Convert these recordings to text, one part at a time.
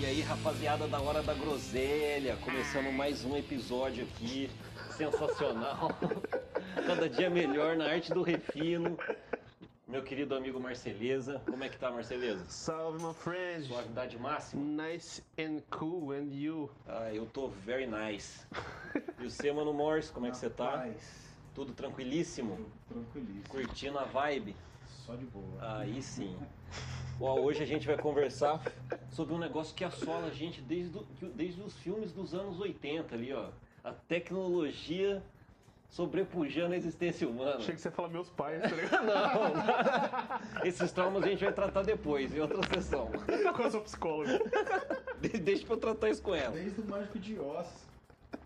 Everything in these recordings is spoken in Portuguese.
E aí, rapaziada da Hora da Groselha, começando mais um episódio aqui, sensacional. Cada dia melhor na arte do refino. Meu querido amigo Marceleza, como é que tá, Marceleza? Salve, my friend. Suavidade máxima? Nice and cool, and you? Ah, eu tô very nice. E o seu, Mano Morse, como é que você tá? Rapaz, Tudo tranquilíssimo? tranquilíssimo. Curtindo a vibe? Só de boa. Aí sim. Ó, hoje a gente vai conversar sobre um negócio que assola a gente desde, do- desde os filmes dos anos 80 ali, ó. A tecnologia sobrepujando a existência humana. Achei que você ia falar meus pais, tá ligado? Não, esses traumas a gente vai tratar depois, em outra sessão. Com a sua psicóloga. De- Deixa pra eu tratar isso com ela. Desde o Mágico de Oz.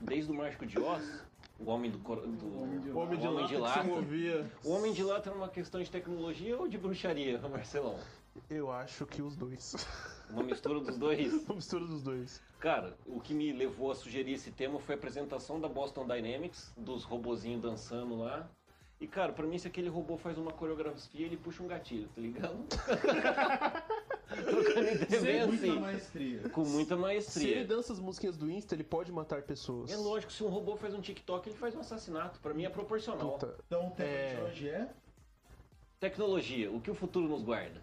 Desde o Mágico de Oz, o Homem do... cor- do- Homem de O homem de O homem lata de que lata. se movia. O Homem de Lata era uma questão de tecnologia ou de bruxaria, Marcelão? Eu acho que os dois. Uma mistura dos dois? Uma mistura dos dois. Cara, o que me levou a sugerir esse tema foi a apresentação da Boston Dynamics, dos robozinhos dançando lá. E, cara, pra mim, se aquele robô faz uma coreografia, ele puxa um gatilho, tá ligado? Trocando ideia bem Sem muita assim, maestria. com muita Se ele maestria. dança as musiquinhas do Insta, ele pode matar pessoas. É lógico, se um robô faz um TikTok, ele faz um assassinato. Pra mim é proporcional. Puta. Então o tema É. de hoje é. Tecnologia, o que o futuro nos guarda?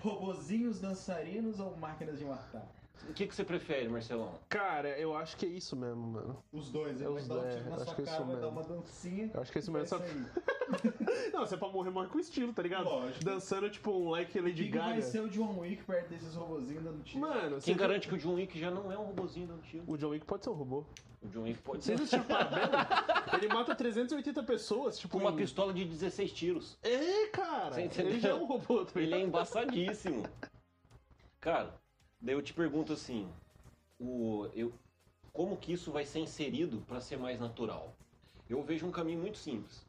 Robozinhos dançarinos ou máquinas de matar? O que, que você prefere, Marcelão? Cara, eu acho que é isso mesmo, mano. Os dois, ele É vai os dar um dois, tiro na acho sua que é isso cara, vai dar mesmo. uma dancinha. Eu acho que é isso e vai mesmo, sair. Não, se é pra morrer, morre com estilo, tá ligado? Lógico. Dançando tipo um like Lady que, que vai Gaga. ser o John Wick perto desses robozinhos dando tiro? Mano, Quem você garante que o John Wick já não é um robozinho dando tiro? O John Wick pode ser um robô. O John Wick pode Vocês ser assistiram Parabéns? Ele mata 380 pessoas, tipo. com uma em- pistola de 16 tiros. É, cara! Você entendeu? Ele já é um robô, tá Ele é ligado? embaçadíssimo. Cara, daí eu te pergunto assim, o, eu, como que isso vai ser inserido para ser mais natural? Eu vejo um caminho muito simples.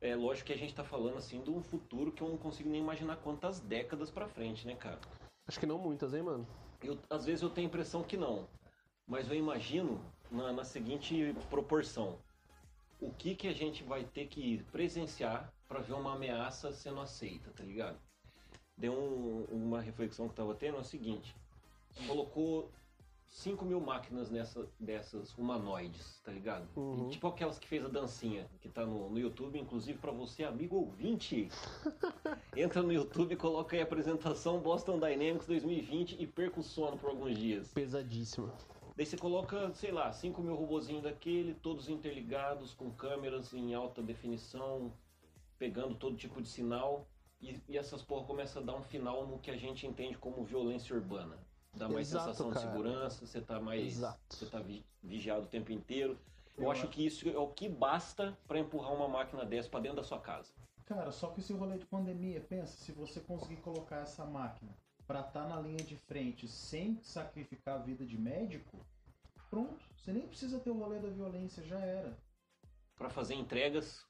É lógico que a gente tá falando assim de um futuro que eu não consigo nem imaginar quantas décadas pra frente, né, cara? Acho que não muitas, hein, mano? Eu, às vezes eu tenho a impressão que não, mas eu imagino na, na seguinte proporção: o que que a gente vai ter que presenciar para ver uma ameaça sendo aceita, tá ligado? Deu um- uma reflexão que eu tava tendo é o seguinte: colocou 5 mil máquinas nessa, dessas humanoides, tá ligado? Uhum. Tipo aquelas que fez a dancinha, que tá no, no YouTube, inclusive para você, amigo ouvinte. Entra no YouTube, coloca aí a apresentação Boston Dynamics 2020 e perca o sono por alguns dias. Pesadíssima. Daí você coloca, sei lá, 5 mil robozinhos daquele, todos interligados, com câmeras em alta definição, pegando todo tipo de sinal. E, e essas porra começam a dar um final no que a gente entende como violência urbana. Dá mais Exato, sensação de cara. segurança, você tá mais. Exato. Você tá vi- vigiado o tempo inteiro. Eu, Eu acho acho- que isso é o que basta pra empurrar uma máquina dessa pra dentro da sua casa. Cara, só que esse rolê de pandemia, pensa, se você conseguir colocar essa máquina pra estar na linha de frente sem sacrificar a vida de médico, pronto. Você nem precisa ter o rolê da violência, já era. Pra fazer entregas,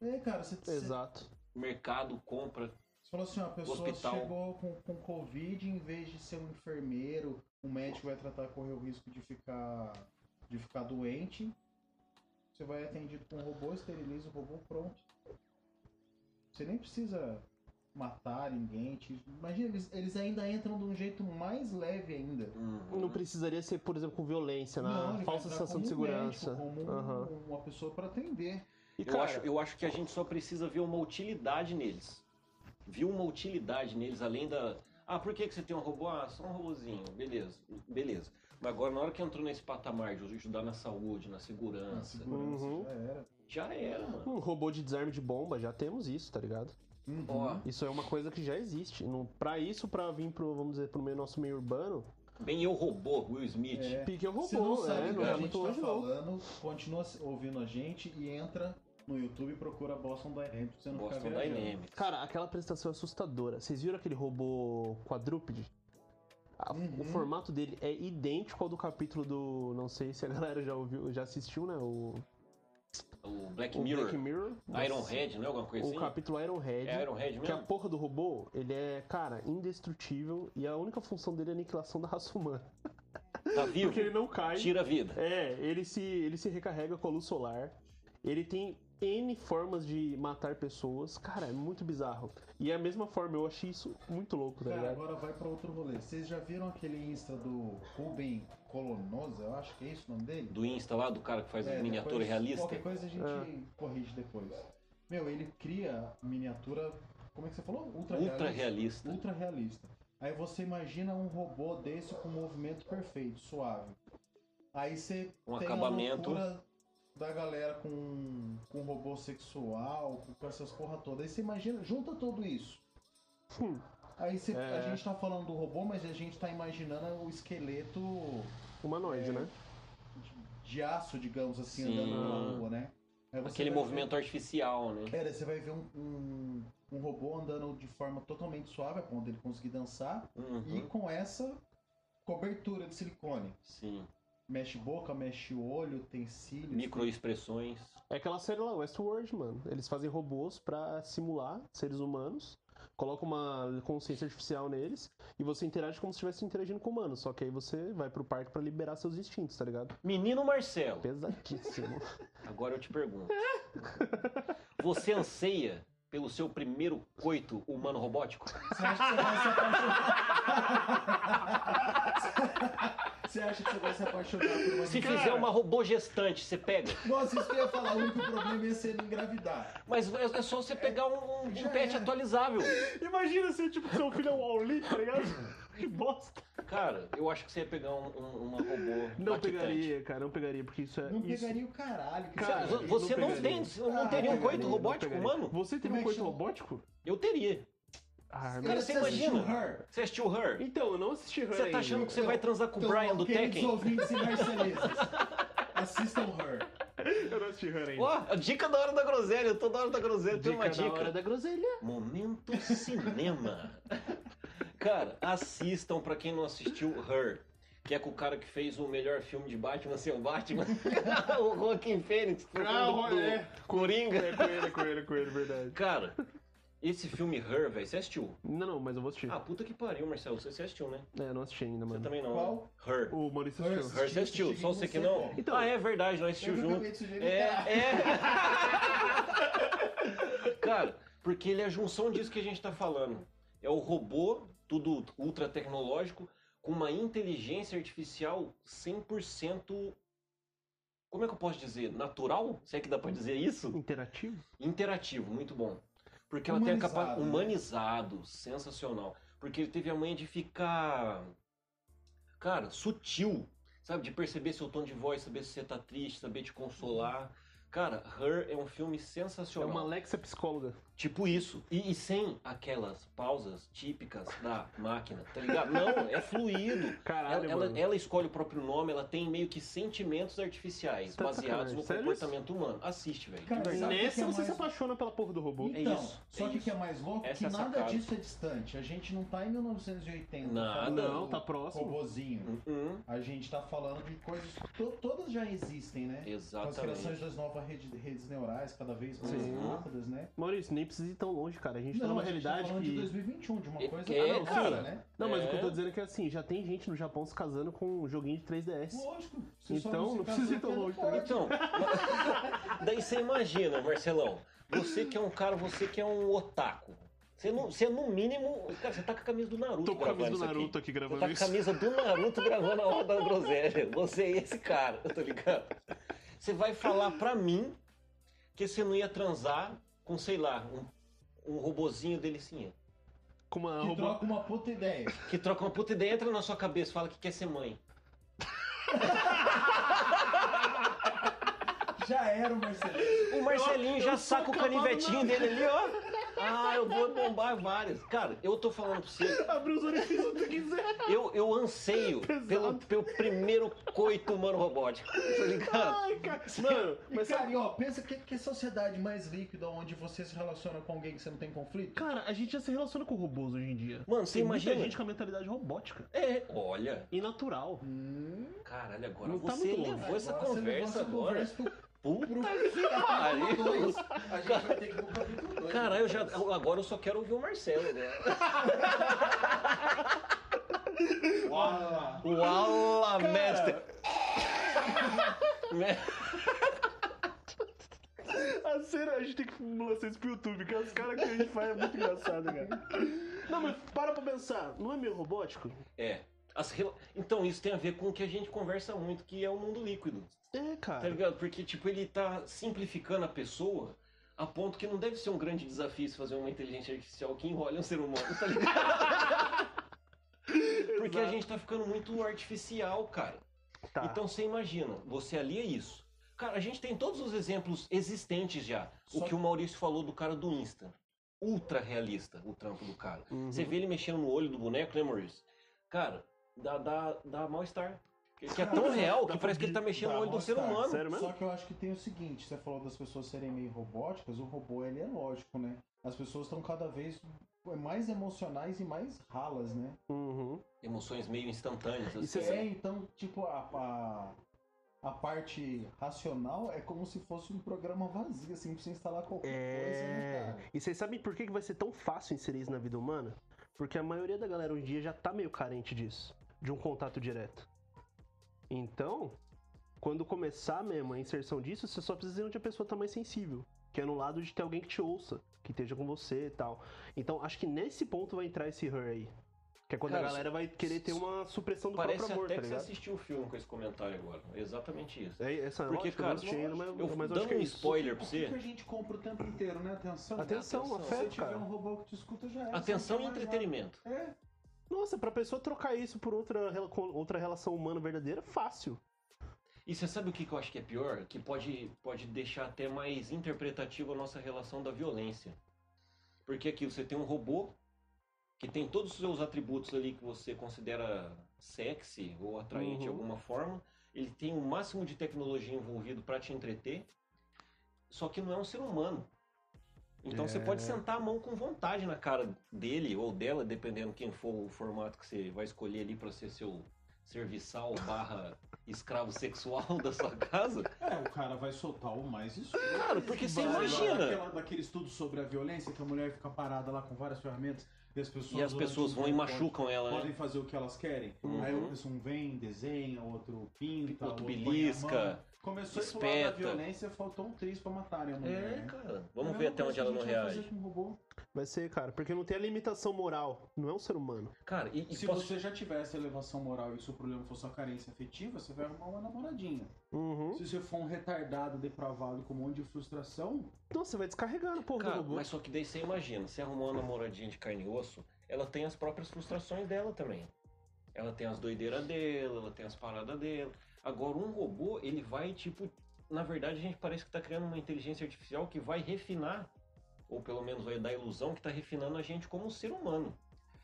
É, cara, você, você, Exato. mercado, compra. Você falou assim, ó, a pessoa Hospital. chegou com, com Covid, em vez de ser um enfermeiro, um médico vai tratar, correr o risco de ficar, de ficar doente. Você vai atendido com um robô, esteriliza o robô, pronto. Você nem precisa matar ninguém. te- Imagina, eles, eles ainda entram de um jeito mais leve ainda. Uhum. Não precisaria ser, por exemplo, com violência, na vai falsa sensação de um segurança. médico, como um- Aham. uma pessoa para atender. E, Eu, cara, acho, eu acho que a gente só precisa ver uma utilidade neles. Viu uma utilidade neles, além da. Ah, por que, que você tem um robô? Ah, só um robozinho. Beleza, beleza. Mas agora, na hora que entrou nesse patamar de ajudar na saúde, na Na segurança, segurança Uhum. já era. já era, mano. um robô de desarme de bomba, já temos isso, tá ligado? Uhum. Ó, Isso é uma coisa que já existe. Não, pra isso, pra vir pro, vamos dizer, pro meio, nosso meio urbano, bem eu robô, Will Smith. É. pique é robô, Se não sabe é, o não que é a gente tá falando, continua ouvindo a gente e entra no YouTube e procura Boston Dynamics você não Boston ficar viajando. Dynamics. Cara, aquela apresentação é assustadora. Vocês viram aquele robô quadrúpede? A- Uhum. O formato dele é idêntico ao do capítulo do. Não sei se a galera já ouviu, já assistiu, né? O, O Black o Mirror. Black Mirror. Ironhead, não é alguma coisa O assim? capítulo Ironhead. É Ironhead Que a mesmo? porra do robô, ele é, cara, indestrutível e a única função dele é a aniquilação da raça humana. Tá vivo? Porque ele não cai. Tira a vida. É, ele se, ele se recarrega com a luz solar. Ele tem N formas de matar pessoas. Cara, é muito bizarro. E é a mesma forma, eu achei isso muito louco, tá Cara, ligado? agora vai pra outro rolê. Vocês já viram aquele Insta do Ruben Colonosa? Eu acho que é isso o nome dele? Do Insta lá, do cara que faz É, miniatura depois- realista. Qualquer coisa a gente Ah. corrige depois. Meu, ele cria miniatura. Como é que você falou? Ultra, Ultra realista. realista. Ultra realista. Aí você imagina um robô desse com movimento perfeito, suave. Aí você Um tem acabamento. a loucura da galera com, com robô sexual, com, com essas porra toda. Aí você imagina, junta tudo isso. Hum. Aí você- É. a gente tá falando do robô, mas a gente tá imaginando o esqueleto Humanoide, né? de, de aço, digamos assim, Sim. andando pela rua, né? Aquele movimento artificial, né? Ver, é, você vai ver um, um, um robô andando de forma totalmente suave, a ponto dele conseguir dançar, e Uhum. com essa cobertura de silicone. Sim. Mexe boca, mexe olho, tem cílios. Microexpressões. É aquela série lá, Westworld, mano. Eles fazem robôs pra simular seres humanos, colocam uma consciência artificial neles e você interage como se estivesse interagindo com humanos. Só que aí você vai pro parque pra liberar seus instintos, tá ligado? Menino Marcelo, Pesadíssimo. agora eu te pergunto. Você anseia pelo seu primeiro coito humano robótico? Você acha que você vai se apaixonar? Você acha que você vai se apaixonar por uma Se fizer uma robô gestante, você pega. Nossa, isso que eu ia falar, o único problema ia ser engravidar. Mas é é só você pegar um, um Já pet atualizável. Imagina se, tipo, seu filho é um Wall-E, tá ligado? Que bosta. Cara, eu acho que você ia pegar um, um- uma robô. Não lactante. pegaria, cara, não pegaria, porque isso é. Não isso... pegaria o caralho. Que Cara, você- não pegaria. tem, você não Ah, teria um coito robótico, Não pegaria. mano? Você tem Como um é coito robótico? Eu teria. Ah, Cara, você assistiu imagina? Her? Você assistiu Her? Então, eu não assisti Her Você tá ainda. achando que você Então- vai transar com o Então, Brian do Tekken? ouvintes e marcelistas, assistam Her. Eu não assisti Her ainda. Ó, a dica da hora da groselha, eu tô da hora da groselha, tem uma Dica da hora dica. da groselha. Momento cinema. Cara, assistam pra quem não assistiu Her. Que é com o cara que fez o melhor filme de Batman sem o Batman. o Joaquim Fênix. que foi Ah, do, do é. Coringa. É com ele, com ele, com ele, verdade. Cara, esse filme Her, velho, você assistiu? Não, não, mas eu vou assistir. Ah, puta que pariu, Marcelo. Você, você assistiu, né? É, eu não assisti ainda, Você mano. também não. Qual? Her. O Maurício Her. assistiu. Her, você assistiu, Assisti só você que você, não. Então- ah, é verdade, nós assistimos Eu junto. É, é. Cara, porque ele é a junção disso que a gente tá falando. É o robô, tudo ultra tecnológico, com uma inteligência artificial 100%. Como é que eu posso dizer? Natural? Se é que dá pra dizer isso? Interativo? Interativo, muito bom. Porque ela tem a capacidade. Humanizado, né? Humanizado, sensacional. Porque ele teve a manha de ficar. Cara, sutil. Sabe? De perceber seu tom de voz, saber se você tá triste, saber te consolar. Cara, Her é um filme É sensacional. uma Alexa psicóloga. Tipo isso. E, e sem aquelas pausas típicas da máquina, tá ligado? Não, é fluido. Caralho, Ela, ela, mano. ela escolhe o próprio nome, ela tem meio que sentimentos artificiais Tá baseados no sério comportamento humano. Assiste, velho. Nessa que é você se mais- apaixona pela porra do robô. É Então, isso, só é que o que é mais louco Essa que é a nada sacada. disso é distante. A gente não tá em 1980. Nada. Não, tá próximo. Robozinho. Uhum. A gente tá falando de coisas que to- todas já existem, né? Com as criações Exatamente. das novas rede- redes neurais cada vez mais Sim. rápidas, né? Maurício, nem precisa ir tão longe, cara. A gente tá Não, numa a gente tá realidade falando que. de 2021, de uma É, coisa é, rápida, cara. né? Não, mas o que eu É. tô dizendo é que assim, já tem gente no Japão se casando com um joguinho de 3DS. Lógico. Então, não precisa ir tão longe, não Então, daí você imagina, Marcelão, você que é um cara, você que é um otaku. Você, não, você no mínimo. Cara, você tá com a camisa do Naruto. Tô com a camisa gravando do isso aqui. Naruto aqui Você gravando tá com a isso. camisa do Naruto gravando a hora da groselha. Você é esse cara, tá ligado? Você vai falar pra mim que você não ia transar com, sei lá, um, um robozinho delicinha. Com uma Que robô. troca uma puta ideia. Que troca uma puta ideia, entra na sua cabeça, fala que quer ser mãe. Já era o Marcelinho. O Marcelinho Eu- já eu saca o canivetinho dele ali, ó. Ah, eu vou bombar várias. Cara, eu tô falando pra você. Abre os orifícios que tu quiser. Eu, eu anseio pelo, pelo primeiro coito humano robótico. Tá ligado? Ai, cara. Mano, mas cara, sabe- e, ó, pensa que, que sociedade mais líquida onde você se relaciona com alguém que você não tem conflito? Cara, a gente já se relaciona com robôs hoje em dia. Mano, você Tem muita imagina? gente com a mentalidade robótica. É, olha. E natural. Hum, Caralho, agora Não tá você longe. levou essa agora você levou conversa essa agora. conversa Puta que pariu. A gente vai ter que ir pro capítulo 2. Caralho, já, agora eu só quero ouvir o Marcelo agora. Uau. Uala, Cara. mestre. Me- A cena, a gente tem que lançar isso pro YouTube, que as caras que a gente faz é muito engraçado, cara. Não, mas para pra pensar, não é meio robótico? É. As rela- Então, isso tem a ver com o que a gente conversa muito, que é o mundo líquido. É, Tá cara. ligado? Porque, tipo, ele tá simplificando a pessoa a ponto que não deve ser um grande desafio se fazer uma inteligência artificial que enrole um ser humano, tá ligado? Porque a Exato. gente tá ficando muito artificial, cara. Tá. Então você imagina, você alia isso. Cara, a gente tem todos os exemplos existentes já. Só O que o Maurício falou do cara do Insta. Ultra realista o trampo do cara. Uhum. Você vê ele mexendo no olho do boneco, né, Maurício? Cara, dá, dá, dá mal-estar. Que é tão Cara, real que parece que ele tá mexendo no olho do ser humano. Sério mesmo? Só que eu acho que tem o seguinte, você falou das pessoas serem meio robóticas, o robô ele é lógico, né? As pessoas estão cada vez mais emocionais e mais ralas, né? Uhum. Emoções meio instantâneas. Assim. É, então, tipo, a, a, a parte racional é como se fosse um programa vazio, assim, pra você instalar qualquer coisa, né, É. E vocês sabem por que que vai ser tão fácil inserir isso na vida humana? Porque a maioria da galera hoje em dia já tá meio carente disso, de um contato direto. Então, quando começar mesmo a inserção disso, você só precisa de onde a pessoa tá mais sensível. Que é no lado de ter alguém que te ouça, que esteja com você e tal. Então, acho que nesse ponto vai entrar esse her aí. Que é quando Cara, a galera vai querer ter uma supressão do Parece próprio amor, até tá que você ligado? assistiu o filme com esse comentário agora. É exatamente isso. É, essa Porque, lógica, cara, eu não mas, Eu mas dando que é um isso. spoiler pra O que, a você. gente compra o tempo inteiro, né? Atenção. Atenção, Atenção. Se afeto, tiver cara. um robô que te escuta, já é. Atenção você e entretenimento. É. Nossa, pra pessoa trocar isso por outra, outra relação humana verdadeira, fácil. E você sabe o que eu acho que é pior? Que pode, pode deixar até mais interpretativo a nossa relação da violência. Porque aqui você tem um robô que tem todos os seus atributos ali que você considera sexy ou atraente de Uhum. alguma forma. Ele tem o máximo de tecnologia envolvido para te entreter. Só que não é um ser humano. Então você É. pode sentar a mão com vontade na cara dele ou dela, dependendo quem for o formato que você vai escolher ali para ser seu serviçal barra escravo sexual da sua casa. É, o cara vai soltar o mais isso. Claro, porque você imagina. Daquela, daquele estudo sobre a violência, que a mulher fica parada lá com várias ferramentas e as pessoas. E as pessoas um vão e machucam ela, Podem né? fazer o que elas querem. Uhum. Aí uma pessoa vem, desenha, outro pinta, Outro a belisca. Começou a espeta. violência, faltou um triz pra matarem a mulher. É, né? cara. É Vamos a ver até onde ela que não a reage. o. Vai ser, cara, porque não tem a limitação moral, não é um ser humano. Cara, e, e Se posso- você já tivesse elevação moral e o problema for só carência afetiva, você vai arrumar uma namoradinha. Uhum. Se você for um retardado, depravado com um monte de frustração, Então você vai descarregar no porra Cara, robô. mas só que daí você imagina, você arrumou uma namoradinha de carne e osso, ela tem as próprias frustrações dela também. Ela tem as doideiras dela, ela tem as paradas dela. Agora, um robô, ele vai, tipo, na verdade, a gente parece que tá criando uma inteligência artificial que vai refinar, ou pelo menos vai dar a ilusão que tá refinando a gente como ser humano.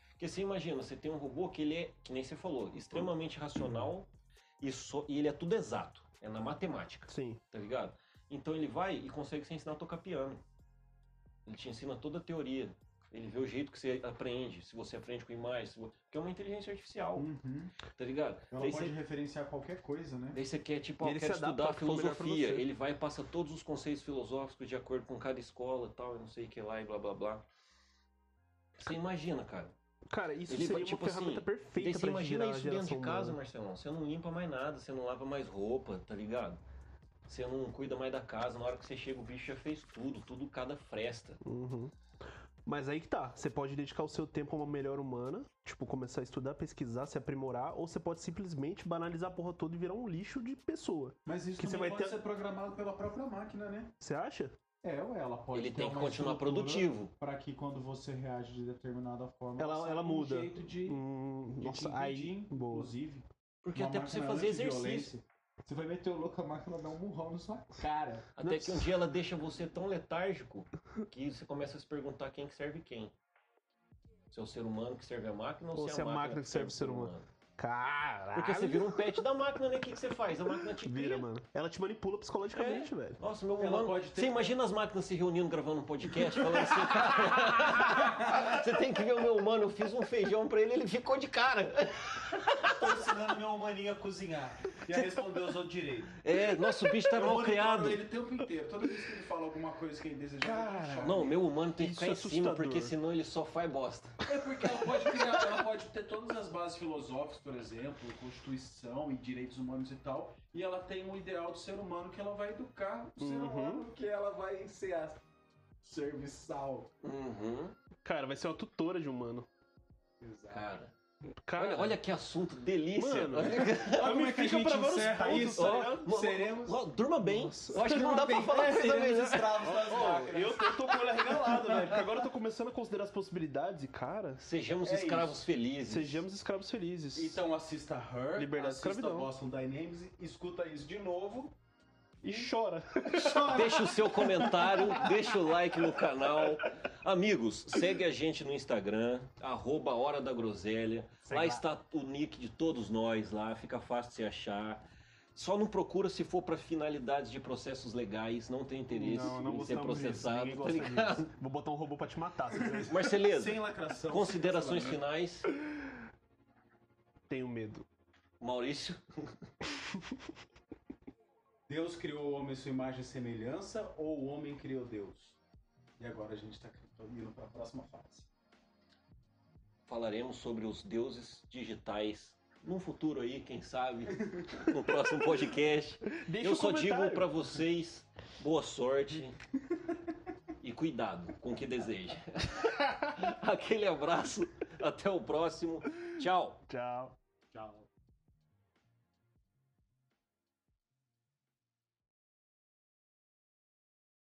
Porque você imagina, você tem um robô que ele é, que nem você falou, extremamente racional e, só, e ele é tudo exato. É na matemática Sim. tá ligado? Então ele vai e consegue te ensinar a tocar piano. Ele te ensina toda a teoria. Ele vê o jeito que você aprende, se você aprende com imagens, se vo- porque é uma inteligência artificial, uhum, tá ligado? ela Daí pode você, referenciar qualquer coisa, né? daí você quer, tipo, ó, se adapta estudar filosofia, você. ele vai e passa todos os conceitos filosóficos de acordo com cada escola e tal, e não sei o que lá e blá blá blá. Você imagina, cara. Cara, isso Ele seria vai, uma tipo ferramenta assim, perfeita pra imagina girar isso dentro de casa, humana. Marcelão. Você não limpa mais nada, você não lava mais roupa, tá ligado? Você não cuida mais da casa. Na hora que você chega, o bicho já fez tudo, tudo cada fresta. Uhum. Mas aí que tá, você pode dedicar o seu tempo a uma melhor humana, tipo, começar a estudar, pesquisar, se aprimorar, ou você pode simplesmente banalizar a porra toda e virar um lixo de pessoa. Mas isso Que você vai pode ter- ser programado pela própria máquina, né? Você acha? É, ou ela pode Ele ter tem que uma continuar produtivo. Para que quando você reage de determinada forma, Ela- ela um muda. jeito de, Hum, de nossa, aí, boa. inclusive. Porque até pra você máquina fazer exercício. Você vai meter o louco, a máquina dá um murrão na sua cara. Até que um dia ela deixa você tão letárgico que você começa a se perguntar quem que serve quem. Se é o ser humano que serve a máquina ou, Ou se é a máquina que serve o ser humano. Caralho! Porque você vira um pet da máquina, né? O que, que você faz? A máquina te Vira, cria. mano. Ela te manipula psicologicamente, velho. Nossa, meu Ela humano. pode ter- Você imagina as máquinas se reunindo gravando um podcast, falando assim, cara. você tem que ver o meu humano, eu fiz um feijão pra ele, ele ficou de cara. Tô ensinando meu humaninho a cozinhar. E a responder os outros direitos. É, nosso bicho tá mal criado. ele o tempo inteiro. Toda vez que ele fala alguma coisa que ele deseja, Cara. Não, meu humano tem que ficar é em cima, porque senão ele só faz bosta. É porque ela pode criar, ela pode ter todas as bases filosóficas, por exemplo, Constituição e direitos humanos e tal, e ela tem um ideal do ser humano que ela vai educar o ser Uhum. humano, que ela vai ser a serviçal. Uhum. Cara, vai ser uma tutora de humano. Exato. Cara, Cara, olha, olha que assunto delícia. Mano, Olha- como é que a gente pra encerra pontos, isso, tá ó. Seremos... ó, durma bem. Nossa. Eu acho que não dá pra falar É, coisa melhor. escravos das máquinas. eu, eu tô com o olho arregalado, velho. Porque agora eu tô começando a considerar as possibilidades e, cara, Sejamos É escravos isso. felizes. sejamos escravos felizes. Então assista Her, Liberdade assista escravidão. Boston Dynamics, escuta isso de novo. E chora. Deixa o seu comentário, deixa o like no canal. Amigos, segue a gente no Instagram, arroba Hora da Groselha. Segue lá lá. está o nick de todos nós lá, fica fácil de se achar. Só não procura se for para finalidades de processos legais, não tem interesse Não, não em ser disso. processado, Ninguém tá gosta ligado? disso. Vou botar um robô pra te matar. Se quiser. Marceleza, Sem lacração. considerações sem finais. Tenho medo. Maurício, Deus criou o homem à sua imagem e semelhança ou o homem criou Deus? E agora a gente está indo para a próxima fase. falaremos sobre os deuses digitais num futuro aí, quem sabe, no próximo podcast. Deixa Eu só digo pra vocês boa sorte e cuidado com o que deseja. Aquele abraço, até o próximo. Tchau. Tchau. Tchau.